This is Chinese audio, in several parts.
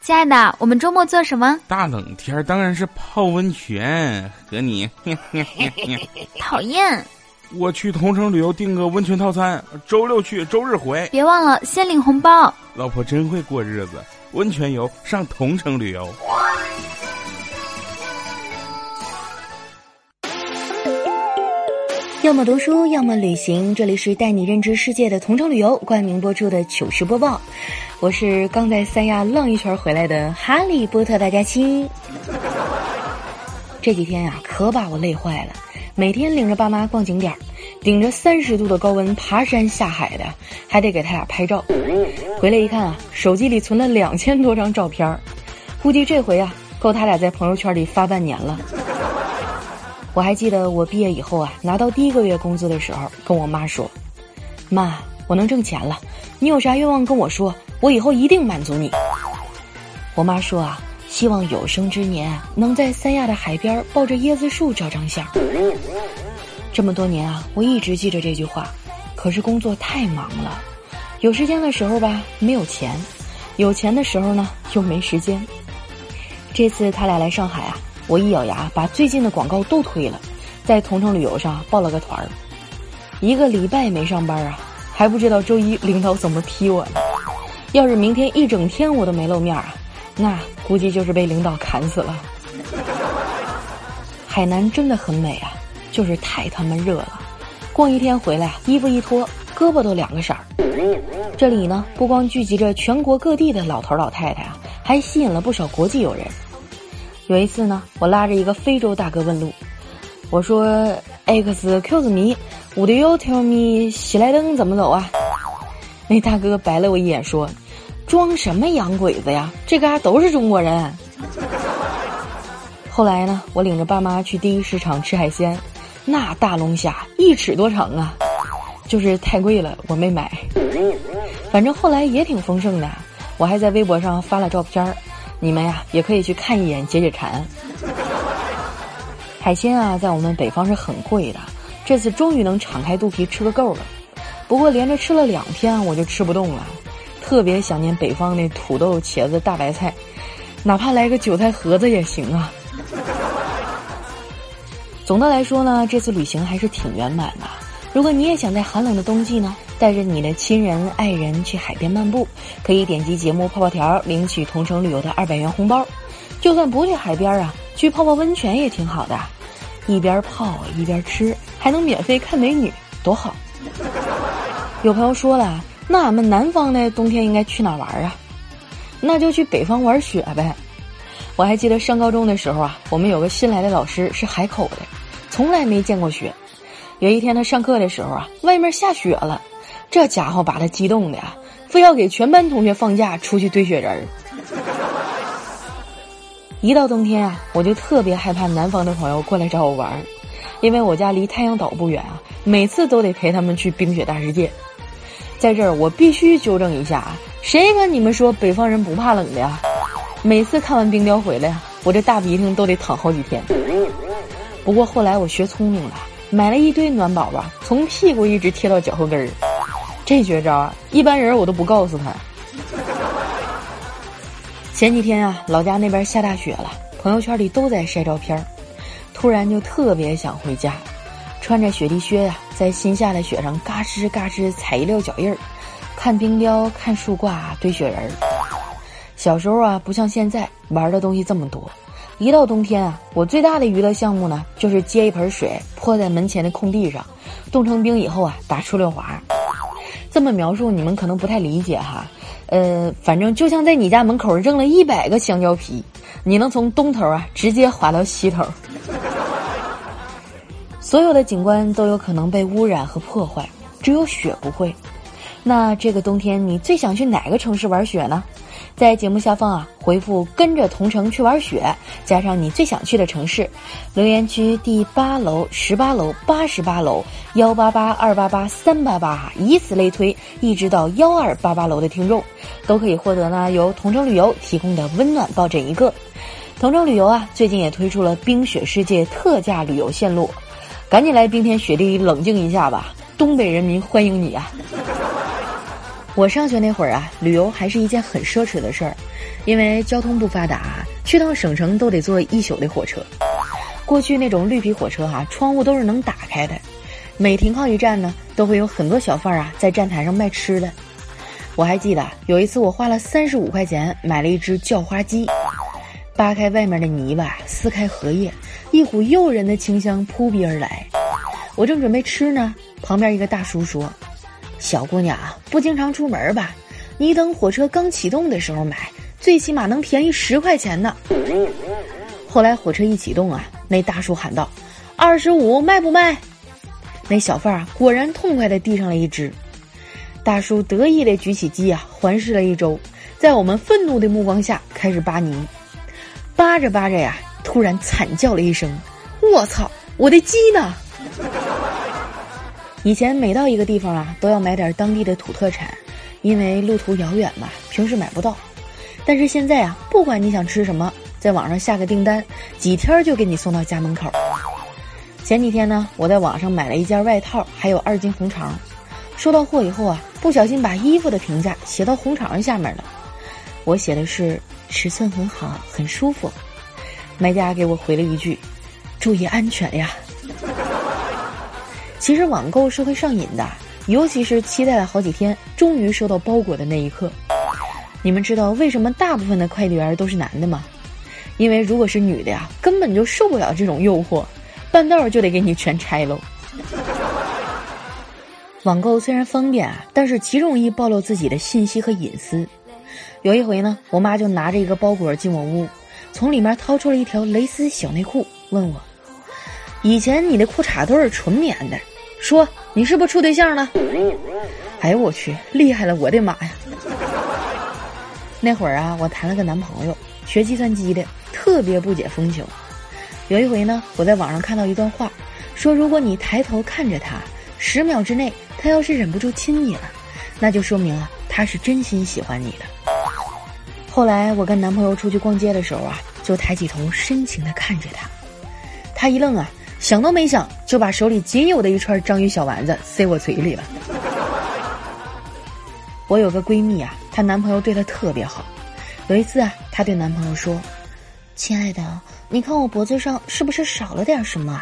亲爱的，我们周末做什么？大冷天当然是泡温泉，和你。讨厌。我去同城旅游订个温泉套餐，周六去，周日回。别忘了先领红包。老婆真会过日子，温泉游上同城旅游。要么读书，要么旅行。这里是带你认知世界的同城旅游冠名播出的糗事播报。我是刚在三亚浪一圈回来的哈利波特大家亲。这几天呀，可把我累坏了。每天领着爸妈逛景点，顶着三十度的高温爬山下海的，还得给他俩拍照。回来一看啊，手机里存了两千多张照片估计这回啊，够他俩在朋友圈里发半年了。我还记得我毕业以后啊，拿到第一个月工资的时候，跟我妈说：“妈，我能挣钱了，你有啥愿望跟我说，我以后一定满足你。”我妈说啊。希望有生之年能在三亚的海边抱着椰子树照张相。这么多年啊，我一直记着这句话，可是工作太忙了，有时间的时候吧没有钱，有钱的时候呢又没时间。这次他俩来上海啊，我一咬牙把最近的广告都推了，在同城旅游上报了个团儿。一个礼拜没上班啊，还不知道周一领导怎么批我呢。要是明天一整天我都没露面啊。那估计就是被领导砍死了。海南真的很美啊，就是太他妈热了。逛一天回来，衣服一脱，胳膊都两个色儿。这里呢，不光聚集着全国各地的老头老太太啊，还吸引了不少国际友人。有一次呢，我拉着一个非洲大哥问路，我说：“Excuse me，Would you tell me 喜来登怎么走啊？”那大哥白了我一眼说。装什么洋鬼子呀？这嘎都是中国人。后来呢，我领着爸妈去第一市场吃海鲜，那大龙虾一尺多长啊，就是太贵了，我没买。反正后来也挺丰盛的，我还在微博上发了照片儿，你们呀也可以去看一眼解解馋。海鲜啊，在我们北方是很贵的，这次终于能敞开肚皮吃个够了。不过连着吃了两天，我就吃不动了。特别想念北方那土豆、茄子、大白菜，哪怕来个韭菜盒子也行啊。总的来说呢，这次旅行还是挺圆满的。如果你也想在寒冷的冬季呢，带着你的亲人、爱人去海边漫步，可以点击节目泡泡条领取同城旅游的二百元红包。就算不去海边啊，去泡泡温泉也挺好的，一边泡一边吃，还能免费看美女，多好。有朋友说了。那俺们南方的冬天应该去哪玩啊？那就去北方玩雪呗。我还记得上高中的时候啊，我们有个新来的老师是海口的，从来没见过雪。有一天他上课的时候啊，外面下雪了，这家伙把他激动的呀，非要给全班同学放假出去堆雪人儿。一到冬天啊，我就特别害怕南方的朋友过来找我玩儿，因为我家离太阳岛不远啊，每次都得陪他们去冰雪大世界。在这儿，我必须纠正一下啊！谁跟你们说北方人不怕冷的呀？每次看完冰雕回来，我这大鼻涕都得淌好几天。不过后来我学聪明了，买了一堆暖宝宝，从屁股一直贴到脚后跟儿。这绝招啊，一般人我都不告诉他。前几天啊，老家那边下大雪了，朋友圈里都在晒照片突然就特别想回家。穿着雪地靴呀，在新下的雪上嘎吱嘎吱踩一溜脚印儿，看冰雕，看树挂，堆雪人儿。小时候啊，不像现在玩的东西这么多。一到冬天啊，我最大的娱乐项目呢，就是接一盆水泼在门前的空地上，冻成冰以后啊，打出溜滑。这么描述你们可能不太理解哈，呃，反正就像在你家门口扔了一百个香蕉皮，你能从东头啊直接滑到西头。所有的景观都有可能被污染和破坏，只有雪不会。那这个冬天你最想去哪个城市玩雪呢？在节目下方啊，回复“跟着同城去玩雪”，加上你最想去的城市，留言区第八楼、十八楼、八十八楼、幺八八、二八八、三八八，以此类推，一直到幺二八八楼的听众，都可以获得呢由同城旅游提供的温暖抱枕一个。同城旅游啊，最近也推出了冰雪世界特价旅游线路。赶紧来冰天雪地冷静一下吧！东北人民欢迎你啊！我上学那会儿啊，旅游还是一件很奢侈的事儿。因为交通不发达，去趟省城都得坐一宿的火车。过去那种绿皮火车哈，窗户都是能打开的，每停靠一站呢，都会有很多小贩啊在站台上卖吃的。我还记得有一次，我花了三十五块钱买了一只叫花鸡，扒开外面的泥巴，撕开荷叶，一股诱人的清香扑鼻而来。我正准备吃呢，旁边一个大叔说：“小姑娘不经常出门吧？你等火车刚启动的时候买，最起码能便宜十块钱呢。”后来火车一启动啊，那大叔喊道：“二十五卖不卖？”那小贩啊，果然痛快地递上了一只。大叔得意地举起鸡啊，环视了一周，在我们愤怒的目光下开始扒泥，扒着扒着呀，突然惨叫了一声：“我操，我的鸡呢？”以前每到一个地方啊，都要买点当地的土特产，因为路途遥远嘛，平时买不到。但是现在啊，不管你想吃什么，在网上下个订单，几天就给你送到家门口。前几天呢，我在网上买了一件外套，还有二斤红肠。收到货以后啊，不小心把衣服的评价写到红肠下面了。我写的是尺寸很好，很舒服。卖家给我回了一句：“注意安全呀。”其实网购是会上瘾的，尤其是期待了好几天，终于收到包裹的那一刻。你们知道为什么大部分的快递员都是男的吗？因为如果是女的呀，根本就受不了这种诱惑，半道就得给你全拆喽。网购虽然方便啊，但是极容易暴露自己的信息和隐私。有一回呢，我妈就拿着一个包裹进我屋，从里面掏出了一条蕾丝小内裤，问我：“以前你的裤衩都是纯棉的，说你是不是处对象了？”哎呦我去，厉害了，我的妈呀！那会儿啊，我谈了个男朋友，学计算机的，特别不解风情。有一回呢，我在网上看到一段话，说如果你抬头看着他，十秒之内。他要是忍不住亲你了，那就说明啊，他是真心喜欢你的。后来我跟男朋友出去逛街的时候啊，就抬起头深情的看着他，他一愣啊，想都没想就把手里仅有的一串章鱼小丸子塞我嘴里了。我有个闺蜜啊，她男朋友对她特别好。有一次啊，她对男朋友说：“亲爱的，你看我脖子上是不是少了点什么？”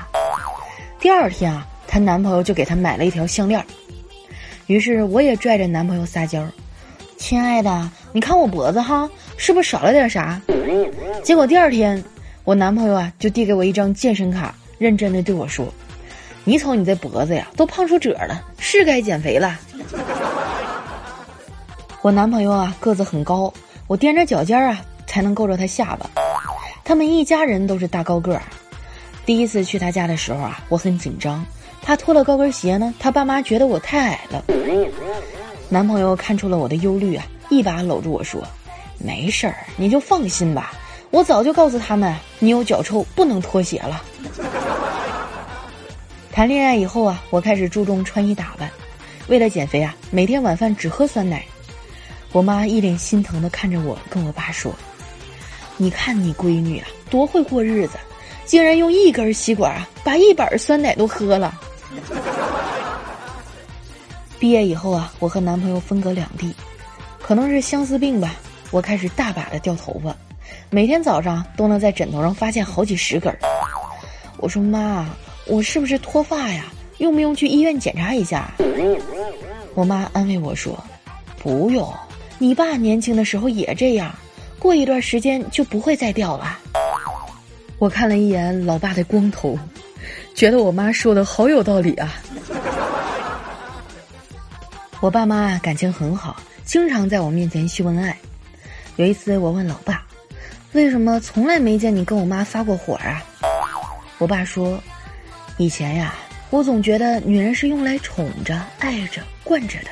第二天啊，她男朋友就给她买了一条项链。于是我也拽着男朋友撒娇，亲爱的，你看我脖子哈，是不是少了点啥？结果第二天，我男朋友啊就递给我一张健身卡，认真的对我说：“你瞅你这脖子呀，都胖出褶了，是该减肥了。”我男朋友啊个子很高，我踮着脚尖啊才能够着他下巴。他们一家人都是大高个儿。第一次去他家的时候啊，我很紧张。他脱了高跟鞋呢，他爸妈觉得我太矮了。男朋友看出了我的忧虑啊，一把搂住我说：“没事儿，你就放心吧，我早就告诉他们你有脚臭，不能脱鞋了。”谈恋爱以后啊，我开始注重穿衣打扮，为了减肥啊，每天晚饭只喝酸奶。我妈一脸心疼的看着我，跟我爸说：“你看你闺女啊，多会过日子，竟然用一根吸管啊，把一板酸奶都喝了。” 毕业以后啊，我和男朋友分隔两地，可能是相思病吧，我开始大把的掉头发，每天早上都能在枕头上发现好几十根儿。我说妈，我是不是脱发呀？用不用去医院检查一下？我妈安慰我说，不用，你爸年轻的时候也这样，过一段时间就不会再掉了。我看了一眼老爸的光头。觉得我妈说的好有道理啊！我爸妈感情很好，经常在我面前秀恩爱。有一次我问老爸：“为什么从来没见你跟我妈发过火啊？”我爸说：“以前呀，我总觉得女人是用来宠着、爱着、惯着的，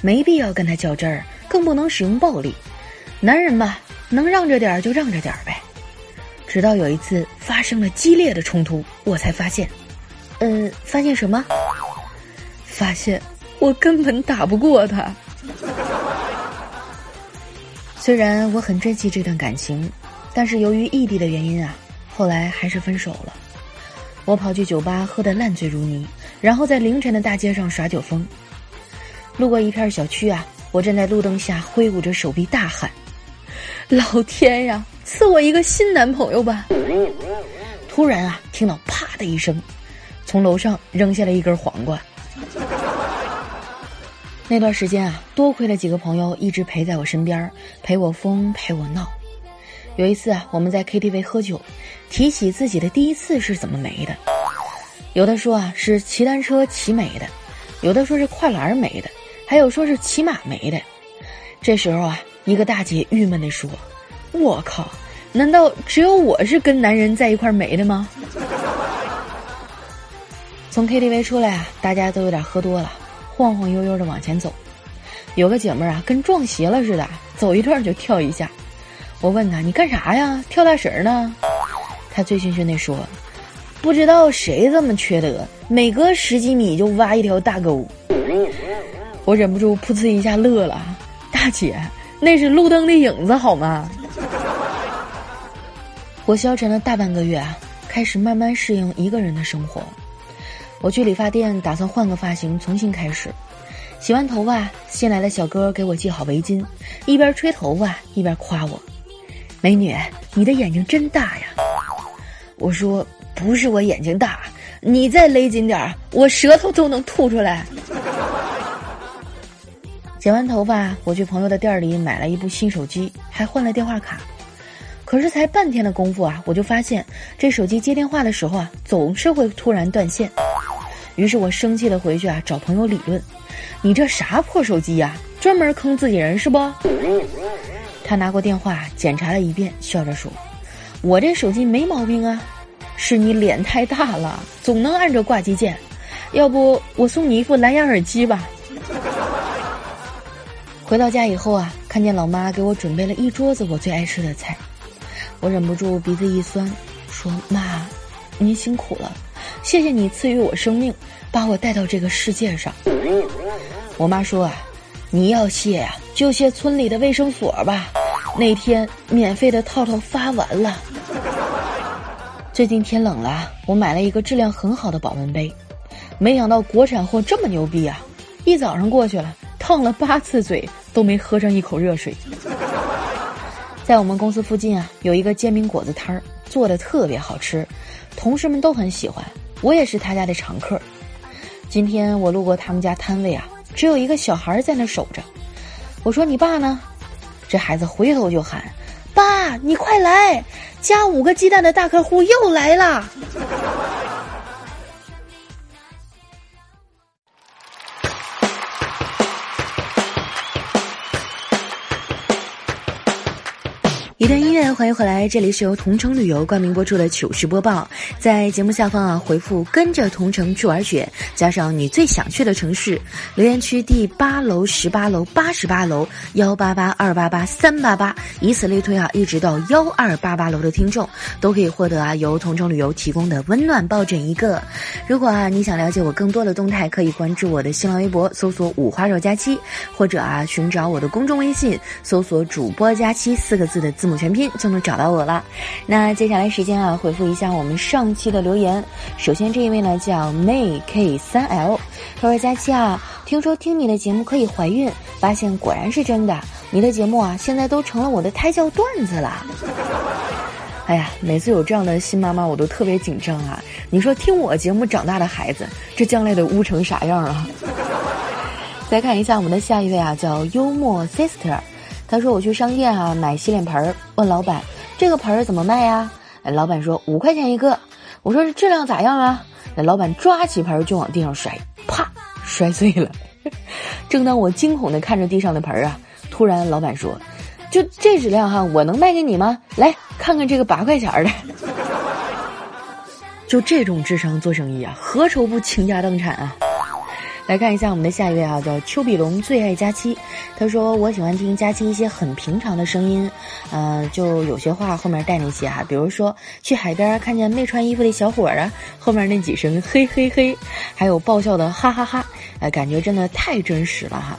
没必要跟她较真儿，更不能使用暴力。男人嘛，能让着点儿就让着点儿呗。”直到有一次发生了激烈的冲突，我才发现。嗯，发现什么？发现我根本打不过他。虽然我很珍惜这段感情，但是由于异地的原因啊，后来还是分手了。我跑去酒吧喝得烂醉如泥，然后在凌晨的大街上耍酒疯。路过一片小区啊，我站在路灯下挥舞着手臂大喊：“老天呀，赐我一个新男朋友吧！突然啊，听到啪的一声，从楼上扔下了一根黄瓜。那段时间啊，多亏了几个朋友一直陪在我身边，陪我疯，陪我闹。有一次啊，我们在 KTV 喝酒，提起自己的第一次是怎么没的，有的说啊是骑单车骑没的，有的说是跨栏没的，还有说是骑马没的。这时候啊，一个大姐郁闷地说：“我靠，难道只有我是跟男人在一块没的吗？”从 KTV 出来啊，大家都有点喝多了，晃晃悠悠的往前走。有个姐妹啊，跟撞邪了似的，走一段就跳一下。我问他：“你干啥呀？跳大绳呢？”他醉醺醺地说：“不知道谁这么缺德，每隔十几米就挖一条大沟。”我忍不住噗呲一下乐了。大姐，那是路灯的影子好吗？我消沉了大半个月啊，开始慢慢适应一个人的生活。我去理发店，打算换个发型，重新开始。洗完头发，新来的小哥给我系好围巾，一边吹头发一边夸我。美女，你的眼睛真大呀！我说不是我眼睛大，你再勒紧点儿，我舌头都能吐出来。剪完头发，我去朋友的店里买了一部新手机，还换了电话卡。可是才半天的功夫啊，我就发现这手机接电话的时候啊，总是会突然断线。于是我生气的回去啊，找朋友理论：“你这啥破手机呀？专门坑自己人是不？”他拿过电话检查了一遍，笑着说：“我这手机没毛病啊，是你脸太大了，总能按着挂机键。要不我送你一副蓝牙耳机吧。”回到家以后啊，看见老妈给我准备了一桌子我最爱吃的菜，我忍不住鼻子一酸，说：“妈，您辛苦了，谢谢你赐予我生命，把我带到这个世界上。”我妈说啊。你要谢呀，就谢村里的卫生所吧。那天免费的套套发完了。最近天冷了，我买了一个质量很好的保温杯，没想到国产货这么牛逼啊！一早上过去了，烫了八次嘴都没喝上一口热水。在我们公司附近啊，有一个煎饼果子摊儿，做的特别好吃，同事们都很喜欢，我也是他家的常客。今天我路过他们家摊位啊。只有一个小孩在那守着，我说：“你爸呢？”这孩子回头就喊：“爸，你快来！加五个鸡蛋的大客户又来了。”段音乐，欢迎回来，这里是由同城旅游冠名播出的糗事播报。在节目下方啊，回复“跟着同城去玩雪”，加上你最想去的城市，留言区第八楼、十八楼、八十八楼、幺八八、二八八、三八八，以此类推啊，一直到幺二八八楼的听众，都可以获得啊由同城旅游提供的温暖抱枕一个。如果啊你想了解我更多的动态，可以关注我的新浪微博，搜索“五花肉佳期”，或者啊寻找我的公众微信，搜索“主播佳期”四个字的字母。全拼就能找到我了。那接下来时间啊，回复一下我们上期的留言。首先这一位呢叫 May K 三 L，他说：“佳期啊，听说听你的节目可以怀孕，发现果然是真的。你的节目啊，现在都成了我的胎教段子了。哎呀，每次有这样的新妈妈，我都特别紧张啊。你说听我节目长大的孩子，这将来得污成啥样啊？再看一下我们的下一位啊，叫幽默 Sister。他说：“我去商店啊买洗脸盆儿，问老板这个盆儿怎么卖呀？老板说五块钱一个。我说这质量咋样啊？那老板抓起盆儿就往地上摔，啪摔碎了。正当我惊恐的看着地上的盆儿啊，突然老板说：就这质量哈，我能卖给你吗？来看看这个八块钱的。就这种智商做生意啊，何愁不倾家荡产啊？”来看一下我们的下一位啊，叫丘比龙最爱佳期。他说：“我喜欢听佳期一些很平常的声音，呃，就有些话后面带那些哈，比如说去海边看见没穿衣服的小伙儿啊，后面那几声嘿嘿嘿，还有爆笑的哈哈哈，哎，感觉真的太真实了哈。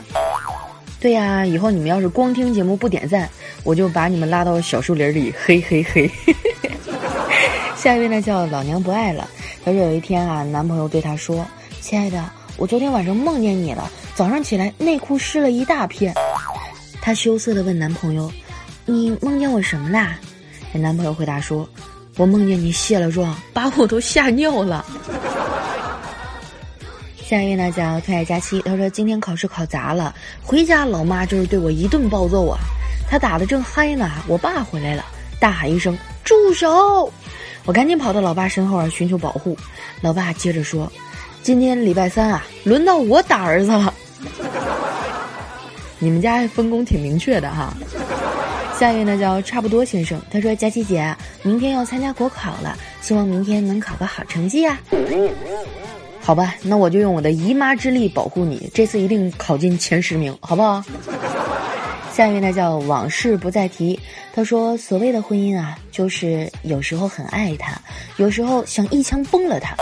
对呀，以后你们要是光听节目不点赞，我就把你们拉到小树林里嘿嘿嘿。下一位呢叫老娘不爱了。他说有一天啊，男朋友对他说：亲爱的。”我昨天晚上梦见你了，早上起来内裤湿了一大片。她羞涩的问男朋友：“你梦见我什么啦？”这男朋友回答说：“我梦见你卸了妆，把我都吓尿了。”下一位呢叫推爱佳期，他说今天考试考砸了，回家老妈就是对我一顿暴揍啊。他打的正嗨呢，我爸回来了，大喊一声住手！我赶紧跑到老爸身后啊寻求保护。老爸接着说：“今天礼拜三啊，轮到我打儿子了。”你们家分工挺明确的哈。下一位呢叫差不多先生，他说佳琪姐明天要参加国考了，希望明天能考个好成绩啊。好吧，那我就用我的姨妈之力保护你，这次一定考进前十名，好不好？下一位呢叫往事不再提，他说所谓的婚姻啊，就是有时候很爱他，有时候想一枪崩了他，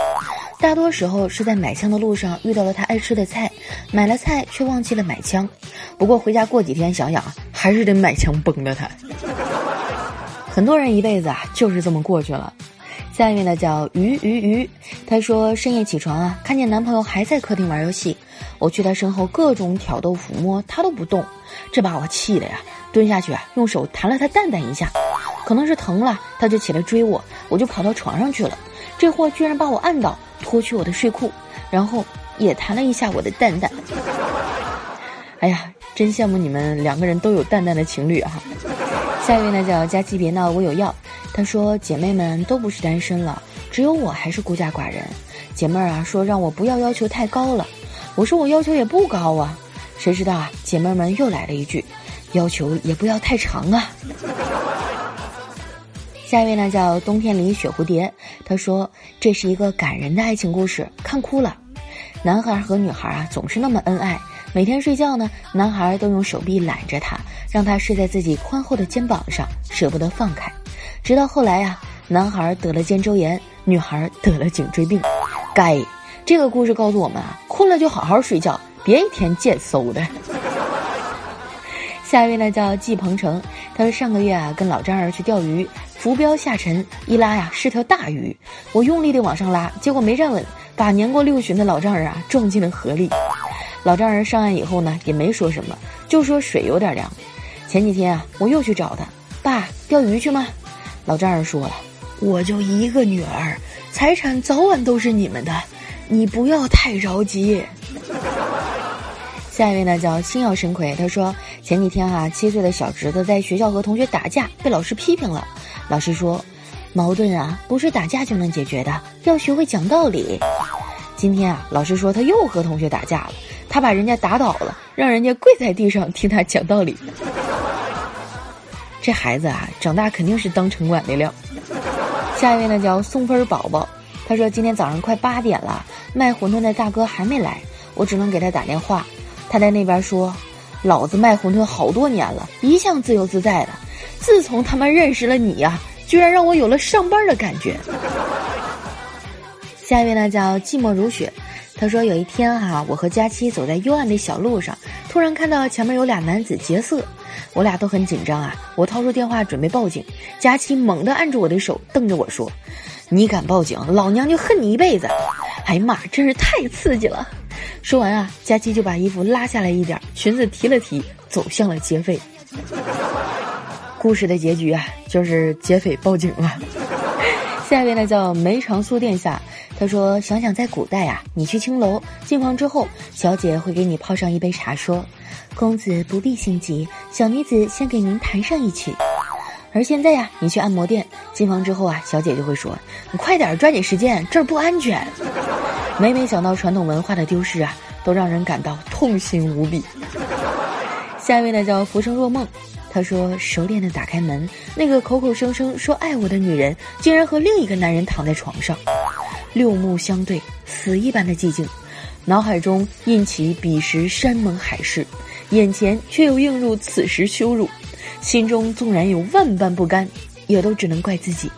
大多时候是在买枪的路上遇到了他爱吃的菜，买了菜却忘记了买枪，不过回家过几天想想啊，还是得买枪崩了他。很多人一辈子啊就是这么过去了。下一位呢叫鱼鱼鱼，他说深夜起床啊，看见男朋友还在客厅玩游戏，我去他身后各种挑逗抚摸，他都不动，这把我气的呀，蹲下去啊，用手弹了他蛋蛋一下，可能是疼了，他就起来追我，我就跑到床上去了，这货居然把我按倒，脱去我的睡裤，然后也弹了一下我的蛋蛋。哎呀，真羡慕你们两个人都有蛋蛋的情侣哈。下一位呢叫佳琪别闹我有药。他说：“姐妹们都不是单身了，只有我还是孤家寡人。姐妹儿啊，说让我不要要求太高了。我说我要求也不高啊。谁知道啊，姐妹们又来了一句：要求也不要太长啊。”下一位呢叫冬天里雪蝴蝶。他说：“这是一个感人的爱情故事，看哭了。男孩和女孩啊总是那么恩爱，每天睡觉呢，男孩都用手臂揽着她，让她睡在自己宽厚的肩膀上，舍不得放开。”直到后来呀，男孩得了肩周炎，女孩得了颈椎病。该，这个故事告诉我们啊，困了就好好睡觉，别一天贱嗖的。下一位呢叫季鹏程，他说上个月啊跟老丈人去钓鱼，浮标下沉，一拉呀是条大鱼，我用力的往上拉，结果没站稳，把年过六旬的老丈人啊撞进了河里。老丈人上岸以后呢也没说什么，就说水有点凉。前几天啊我又去找他，爸钓鱼去吗？老丈人说了：“我就一个女儿，财产早晚都是你们的，你不要太着急。”下一位呢叫星耀神魁，他说前几天啊，七岁的小侄子在学校和同学打架，被老师批评了。老师说：“矛盾啊，不是打架就能解决的，要学会讲道理。”今天啊，老师说他又和同学打架了，他把人家打倒了，让人家跪在地上听他讲道理。这孩子啊，长大肯定是当城管的料。下一位呢叫送分宝宝，他说今天早上快八点了，卖馄饨的大哥还没来，我只能给他打电话。他在那边说：“老子卖馄饨好多年了，一向自由自在的，自从他妈认识了你呀，居然让我有了上班的感觉。”下一位呢叫寂寞如雪，他说有一天哈，我和佳期走在幽暗的小路上，突然看到前面有俩男子劫色。我俩都很紧张啊！我掏出电话准备报警，佳期猛地按住我的手，瞪着我说：“你敢报警，老娘就恨你一辈子！”哎呀妈，真是太刺激了！说完啊，佳琪就把衣服拉下来一点，裙子提了提，走向了劫匪。故事的结局啊，就是劫匪报警了。下一位呢叫梅长苏殿下，他说：“想想在古代啊，你去青楼进房之后，小姐会给你泡上一杯茶，说。”公子不必心急，小女子先给您弹上一曲。而现在呀，你去按摩店进房之后啊，小姐就会说：“你快点抓紧时间，这儿不安全。”每每想到传统文化的丢失啊，都让人感到痛心无比。下一位呢叫浮生若梦，他说：“熟练的打开门，那个口口声声说爱我的女人，竟然和另一个男人躺在床上。”六目相对，死一般的寂静，脑海中印起彼时山盟海誓。眼前却又映入此时羞辱，心中纵然有万般不甘，也都只能怪自己。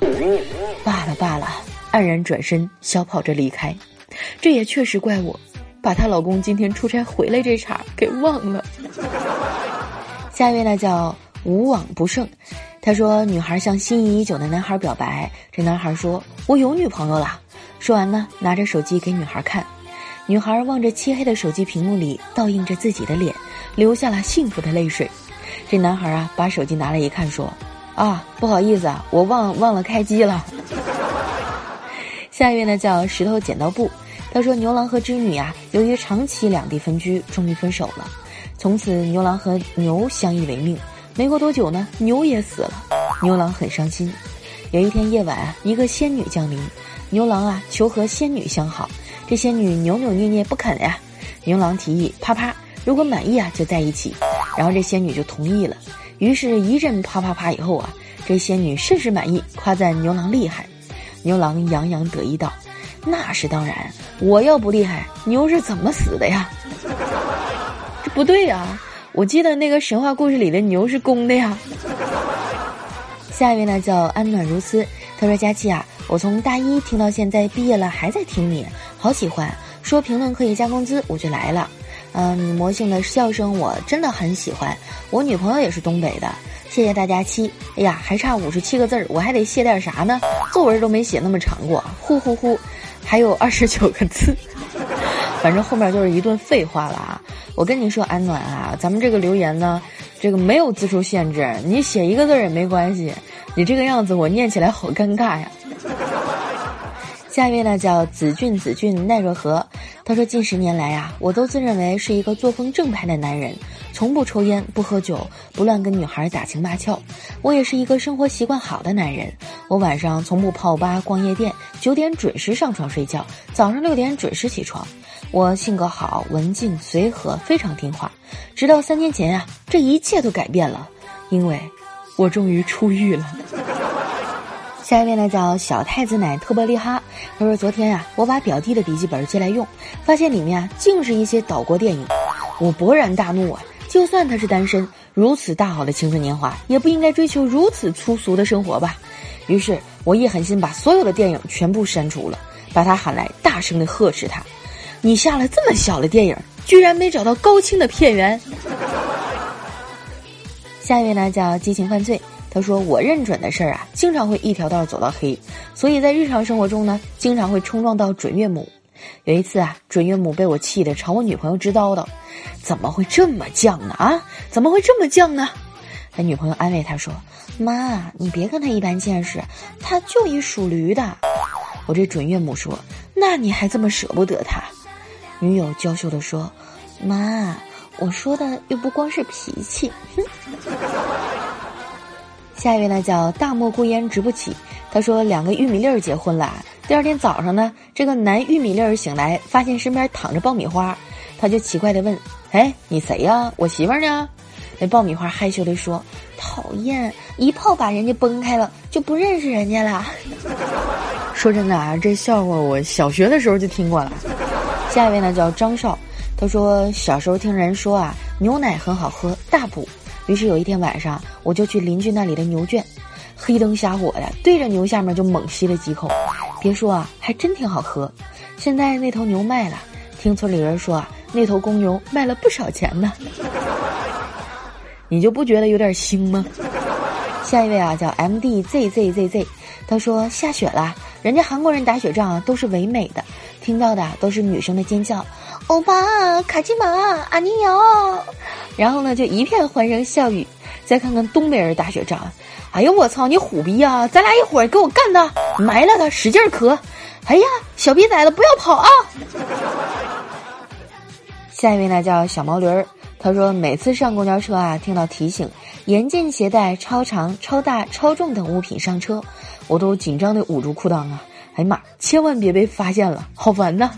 罢了罢了，黯然转身，小跑着离开。这也确实怪我，把她老公今天出差回来这茬给忘了。下一位呢叫无往不胜，他说女孩向心仪已久的男孩表白，这男孩说：“我有女朋友了。”说完呢，拿着手机给女孩看，女孩望着漆黑的手机屏幕里倒映着自己的脸。流下了幸福的泪水，这男孩啊，把手机拿来一看，说：“啊，不好意思啊，我忘忘了开机了。”下一位呢叫石头剪刀布，他说牛郎和织女啊，由于长期两地分居，终于分手了。从此牛郎和牛相依为命。没过多久呢，牛也死了，牛郎很伤心。有一天夜晚啊，一个仙女降临，牛郎啊求和仙女相好，这仙女扭扭捏捏不肯呀。牛郎提议啪啪，如果满意啊就在一起，然后这仙女就同意了。于是，一阵啪啪啪以后啊，这仙女甚是满意，夸赞牛郎厉害。牛郎洋洋得意道：“那是当然，我要不厉害，牛是怎么死的呀？这不对呀，我记得那个神话故事里的牛是公的呀。”下一位呢叫安暖如斯，他说：“佳期啊，我从大一听到现在毕业了还在听你，好喜欢。说评论可以加工资，我就来了。嗯，你魔性的笑声我真的很喜欢。我女朋友也是东北的，谢谢大家七。哎呀，还差五十七个字儿，我还得写点啥呢？作文都没写那么长过，呼呼呼，还有二十九个字。反正后面就是一顿废话了啊！我跟你说，安暖啊，咱们这个留言呢，这个没有字数限制，你写一个字儿也没关系。”你这个样子，我念起来好尴尬呀。下一位呢，叫子俊，子俊奈若何？他说，近十年来啊，我都自认为是一个作风正派的男人，从不抽烟，不喝酒，不乱跟女孩打情骂俏。我也是一个生活习惯好的男人。我晚上从不泡吧、逛夜店，九点准时上床睡觉，早上六点准时起床。我性格好，文静随和，非常听话。直到三年前啊，这一切都改变了，因为。我终于出狱了。下一位呢叫小太子奶特伯利哈。他说：“昨天啊，我把表弟的笔记本借来用，发现里面啊竟是一些岛国电影。我勃然大怒啊！就算他是单身，如此大好的青春年华，也不应该追求如此粗俗的生活吧？于是，我一狠心把所有的电影全部删除了，把他喊来，大声的呵斥他：你下了这么小的电影，居然没找到高清的片源！”下一位呢叫激情犯罪，他说我认准的事儿啊，经常会一条道走到黑，所以在日常生活中呢，经常会冲撞到准岳母。有一次啊，准岳母被我气得朝我女朋友直叨叨：“怎么会这么犟呢？啊，怎么会这么犟呢？”他女朋友安慰他说：“妈，你别跟他一般见识，他就一属驴的。”我这准岳母说：“那你还这么舍不得他？”女友娇羞地说：“妈。”我说的又不光是脾气，下一位呢叫大漠孤烟直不起，他说两个玉米粒儿结婚了，第二天早上呢，这个男玉米粒儿醒来，发现身边躺着爆米花，他就奇怪的问：“哎，你谁呀？我媳妇儿呢？”那爆米花害羞的说：“讨厌，一炮把人家崩开了，就不认识人家了。” 说真的啊，这笑话我小学的时候就听过了。下一位呢叫张少。他说：“小时候听人说啊，牛奶很好喝，大补。于是有一天晚上，我就去邻居那里的牛圈，黑灯瞎火的对着牛下面就猛吸了几口。别说啊，还真挺好喝。现在那头牛卖了，听村里人说啊，那头公牛卖了不少钱呢。你就不觉得有点腥吗？下一位啊，叫 M D Z Z Z Z，他说下雪了，人家韩国人打雪仗啊都是唯美的，听到的都是女生的尖叫。”欧巴，卡基玛，阿尼哟，然后呢，就一片欢声笑语。再看看东北人打雪仗，哎呦我操，你虎逼啊！咱俩一会儿给我干他，埋了他，使劲磕。哎呀，小逼崽子，不要跑啊！下一位呢叫小毛驴儿，他说每次上公交车啊，听到提醒严禁携带超长、超大、超重等物品上车，我都紧张的捂住裤裆啊！哎呀妈，千万别被发现了，好烦呐！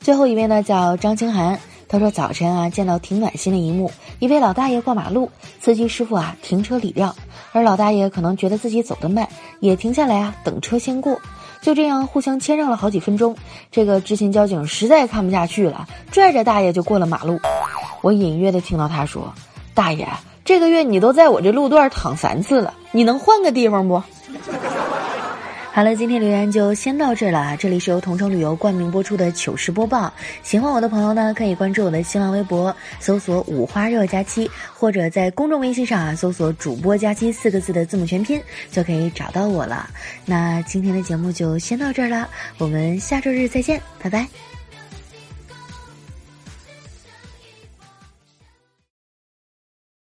最后一位呢，叫张清涵。他说：“早晨啊，见到挺暖心的一幕，一位老大爷过马路，司机师傅啊停车礼让，而老大爷可能觉得自己走得慢，也停下来啊等车先过，就这样互相谦让了好几分钟。这个执勤交警实在看不下去了，拽着大爷就过了马路。我隐约的听到他说：‘大爷，这个月你都在我这路段躺三次了，你能换个地方不？’”好了，今天留言就先到这了。这里是由同城旅游冠名播出的糗事播报。喜欢我的朋友呢，可以关注我的新浪微博，搜索“五花肉佳期”，或者在公众微信上啊搜索“主播佳期”四个字的字母全拼，就可以找到我了。那今天的节目就先到这儿了，我们下周日再见，拜拜。